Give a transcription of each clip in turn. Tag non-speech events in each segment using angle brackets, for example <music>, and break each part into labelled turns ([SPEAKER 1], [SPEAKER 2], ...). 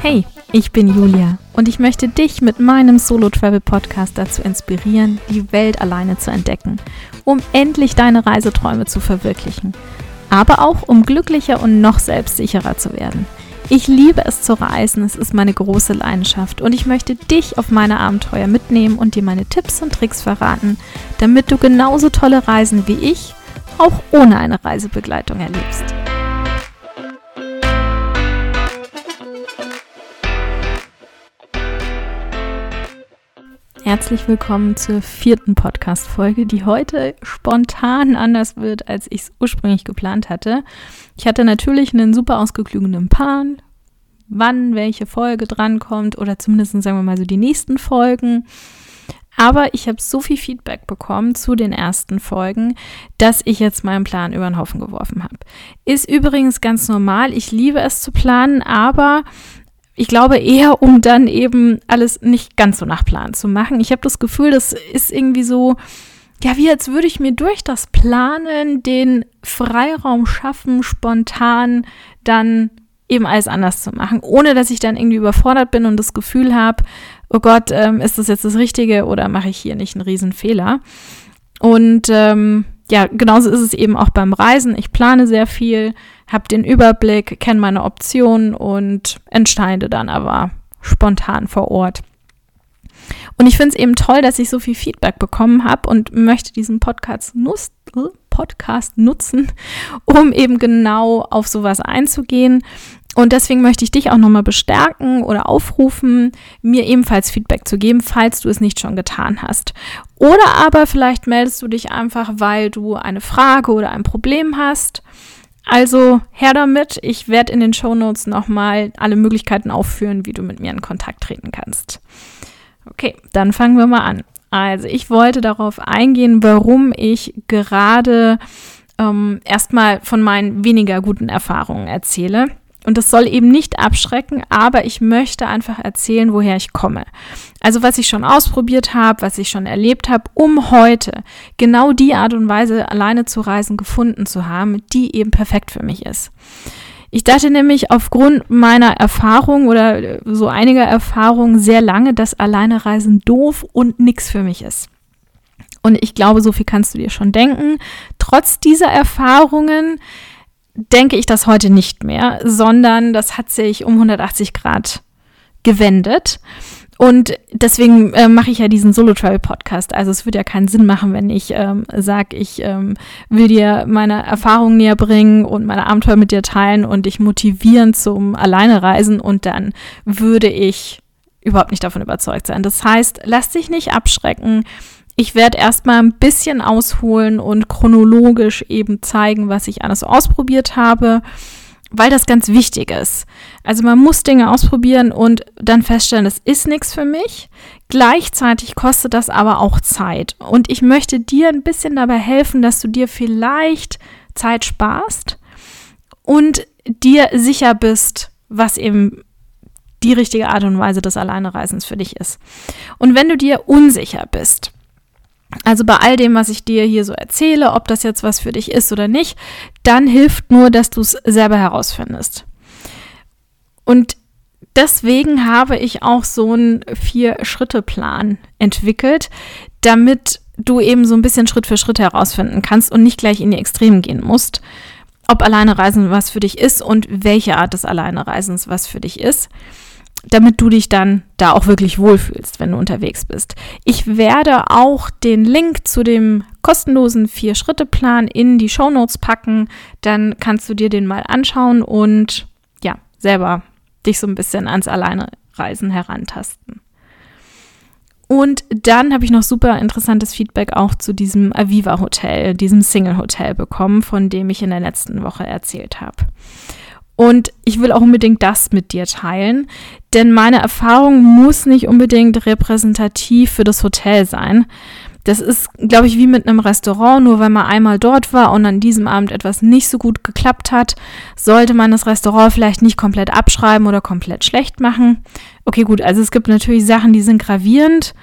[SPEAKER 1] Hey, ich bin Julia und ich möchte dich mit meinem Solo Travel Podcast dazu inspirieren, die Welt alleine zu entdecken, um endlich deine Reiseträume zu verwirklichen, aber auch um glücklicher und noch selbstsicherer zu werden. Ich liebe es zu reisen, es ist meine große Leidenschaft und ich möchte dich auf meine Abenteuer mitnehmen und dir meine Tipps und Tricks verraten, damit du genauso tolle Reisen wie ich auch ohne eine Reisebegleitung erlebst. Herzlich willkommen zur vierten Podcast-Folge, die heute spontan anders wird, als ich es ursprünglich geplant hatte. Ich hatte natürlich einen super ausgeklügelten Plan, wann welche Folge drankommt oder zumindest sagen wir mal so die nächsten Folgen. Aber ich habe so viel Feedback bekommen zu den ersten Folgen, dass ich jetzt meinen Plan über den Haufen geworfen habe. Ist übrigens ganz normal. Ich liebe es zu planen, aber ich glaube eher, um dann eben alles nicht ganz so nach Plan zu machen. Ich habe das Gefühl, das ist irgendwie so, ja, wie als würde ich mir durch das Planen den Freiraum schaffen, spontan dann eben alles anders zu machen, ohne dass ich dann irgendwie überfordert bin und das Gefühl habe, oh Gott, ähm, ist das jetzt das Richtige oder mache ich hier nicht einen Riesenfehler? Und ähm, ja, genauso ist es eben auch beim Reisen. Ich plane sehr viel, habe den Überblick, kenne meine Optionen und entscheide dann aber spontan vor Ort. Und ich finde es eben toll, dass ich so viel Feedback bekommen habe und möchte diesen Podcast, nutz Podcast nutzen, <laughs> um eben genau auf sowas einzugehen und deswegen möchte ich dich auch nochmal bestärken oder aufrufen, mir ebenfalls Feedback zu geben, falls du es nicht schon getan hast. Oder aber vielleicht meldest du dich einfach, weil du eine Frage oder ein Problem hast. Also her damit. Ich werde in den Show Notes nochmal alle Möglichkeiten aufführen, wie du mit mir in Kontakt treten kannst. Okay, dann fangen wir mal an. Also ich wollte darauf eingehen, warum ich gerade ähm, erstmal von meinen weniger guten Erfahrungen erzähle und das soll eben nicht abschrecken, aber ich möchte einfach erzählen, woher ich komme. Also was ich schon ausprobiert habe, was ich schon erlebt habe, um heute genau die Art und Weise alleine zu reisen gefunden zu haben, die eben perfekt für mich ist. Ich dachte nämlich aufgrund meiner Erfahrung oder so einiger Erfahrungen sehr lange, dass alleine Reisen doof und nix für mich ist. Und ich glaube, so viel kannst du dir schon denken. Trotz dieser Erfahrungen denke ich das heute nicht mehr, sondern das hat sich um 180 Grad gewendet. Und deswegen äh, mache ich ja diesen Solo-Travel-Podcast. Also es würde ja keinen Sinn machen, wenn ich ähm, sage, ich ähm, will dir meine Erfahrungen näher bringen und meine Abenteuer mit dir teilen und dich motivieren zum Alleinereisen und dann würde ich überhaupt nicht davon überzeugt sein. Das heißt, lass dich nicht abschrecken. Ich werde erstmal ein bisschen ausholen und chronologisch eben zeigen, was ich alles ausprobiert habe, weil das ganz wichtig ist. Also man muss Dinge ausprobieren und dann feststellen, es ist nichts für mich. Gleichzeitig kostet das aber auch Zeit. Und ich möchte dir ein bisschen dabei helfen, dass du dir vielleicht Zeit sparst und dir sicher bist, was eben die richtige Art und Weise des Alleinereisens für dich ist. Und wenn du dir unsicher bist, also bei all dem, was ich dir hier so erzähle, ob das jetzt was für dich ist oder nicht, dann hilft nur, dass du es selber herausfindest. Und deswegen habe ich auch so einen Vier-Schritte-Plan entwickelt, damit du eben so ein bisschen Schritt für Schritt herausfinden kannst und nicht gleich in die Extremen gehen musst, ob alleine Reisen was für dich ist und welche Art des Alleinereisens was für dich ist damit du dich dann da auch wirklich wohlfühlst, wenn du unterwegs bist. Ich werde auch den Link zu dem kostenlosen Vier-Schritte-Plan in die Show Notes packen. Dann kannst du dir den mal anschauen und ja, selber dich so ein bisschen ans Alleinereisen herantasten. Und dann habe ich noch super interessantes Feedback auch zu diesem Aviva Hotel, diesem Single Hotel bekommen, von dem ich in der letzten Woche erzählt habe. Und ich will auch unbedingt das mit dir teilen, denn meine Erfahrung muss nicht unbedingt repräsentativ für das Hotel sein. Das ist, glaube ich, wie mit einem Restaurant. Nur weil man einmal dort war und an diesem Abend etwas nicht so gut geklappt hat, sollte man das Restaurant vielleicht nicht komplett abschreiben oder komplett schlecht machen. Okay, gut, also es gibt natürlich Sachen, die sind gravierend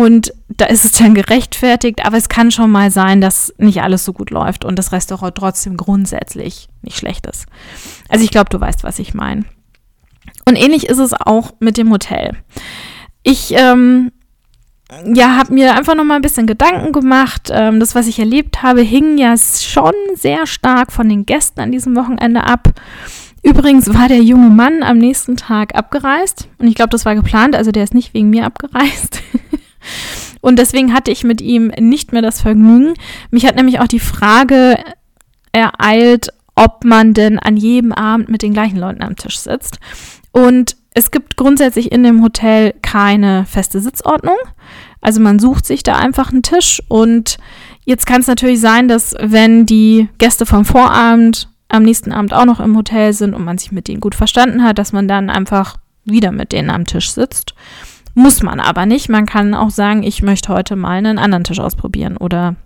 [SPEAKER 1] Und da ist es dann gerechtfertigt, aber es kann schon mal sein, dass nicht alles so gut läuft und das Restaurant trotzdem grundsätzlich nicht schlecht ist. Also ich glaube, du weißt, was ich meine. Und ähnlich ist es auch mit dem Hotel. Ich ähm, ja, habe mir einfach noch mal ein bisschen Gedanken gemacht. Ähm, das, was ich erlebt habe, hing ja schon sehr stark von den Gästen an diesem Wochenende ab. Übrigens war der junge Mann am nächsten Tag abgereist und ich glaube, das war geplant, also der ist nicht wegen mir abgereist. <laughs> und deswegen hatte ich mit ihm nicht mehr das Vergnügen. Mich hat nämlich auch die Frage ereilt, ob man denn an jedem Abend mit den gleichen Leuten am Tisch sitzt. Und es gibt grundsätzlich in dem Hotel keine feste Sitzordnung. Also man sucht sich da einfach einen Tisch und jetzt kann es natürlich sein, dass wenn die Gäste vom Vorabend am nächsten Abend auch noch im Hotel sind und man sich mit denen gut verstanden hat, dass man dann einfach wieder mit denen am Tisch sitzt. Muss man aber nicht. Man kann auch sagen, ich möchte heute mal einen anderen Tisch ausprobieren oder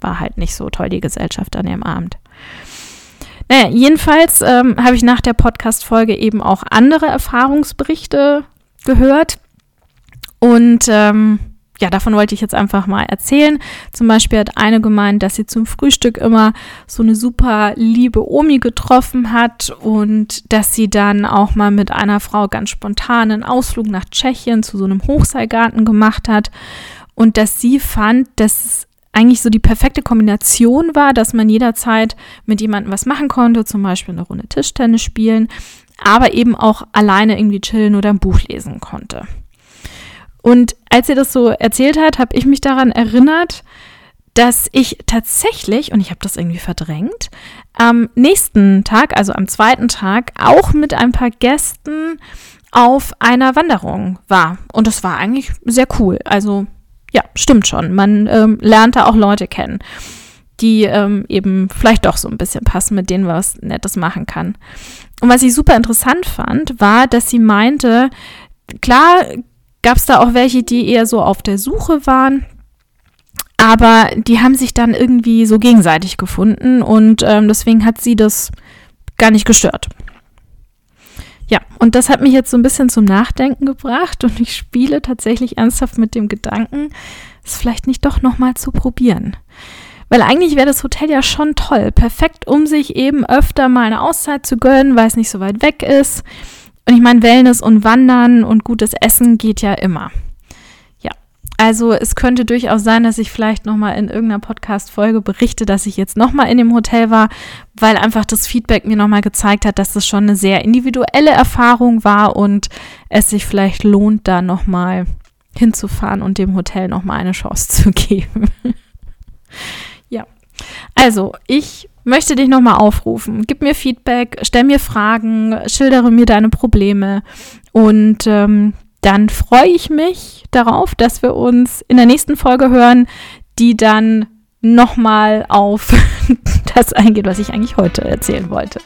[SPEAKER 1] war halt nicht so toll die Gesellschaft an dem Abend. Naja, jedenfalls ähm, habe ich nach der Podcast-Folge eben auch andere Erfahrungsberichte gehört. Und ähm, ja, davon wollte ich jetzt einfach mal erzählen. Zum Beispiel hat eine gemeint, dass sie zum Frühstück immer so eine super liebe Omi getroffen hat und dass sie dann auch mal mit einer Frau ganz spontan einen Ausflug nach Tschechien zu so einem Hochseilgarten gemacht hat und dass sie fand, dass es eigentlich so die perfekte Kombination war, dass man jederzeit mit jemandem was machen konnte, zum Beispiel eine Runde Tischtennis spielen, aber eben auch alleine irgendwie chillen oder ein Buch lesen konnte. Und als sie das so erzählt hat, habe ich mich daran erinnert, dass ich tatsächlich, und ich habe das irgendwie verdrängt, am nächsten Tag, also am zweiten Tag, auch mit ein paar Gästen auf einer Wanderung war. Und das war eigentlich sehr cool. Also ja, stimmt schon. Man ähm, lernt da auch Leute kennen, die ähm, eben vielleicht doch so ein bisschen passen, mit denen man was Nettes machen kann. Und was ich super interessant fand, war, dass sie meinte, klar gab es da auch welche, die eher so auf der Suche waren, aber die haben sich dann irgendwie so gegenseitig gefunden und ähm, deswegen hat sie das gar nicht gestört. Ja, und das hat mich jetzt so ein bisschen zum Nachdenken gebracht und ich spiele tatsächlich ernsthaft mit dem Gedanken, es vielleicht nicht doch nochmal zu probieren. Weil eigentlich wäre das Hotel ja schon toll, perfekt, um sich eben öfter mal eine Auszeit zu gönnen, weil es nicht so weit weg ist. Und ich meine, Wellness und Wandern und gutes Essen geht ja immer. Also es könnte durchaus sein, dass ich vielleicht nochmal in irgendeiner Podcast-Folge berichte, dass ich jetzt nochmal in dem Hotel war, weil einfach das Feedback mir nochmal gezeigt hat, dass das schon eine sehr individuelle Erfahrung war und es sich vielleicht lohnt, da nochmal hinzufahren und dem Hotel nochmal eine Chance zu <laughs> geben. Also ich möchte dich nochmal aufrufen. Gib mir Feedback, stell mir Fragen, schildere mir deine Probleme und ähm, dann freue ich mich darauf, dass wir uns in der nächsten Folge hören, die dann nochmal auf <laughs> das eingeht, was ich eigentlich heute erzählen wollte.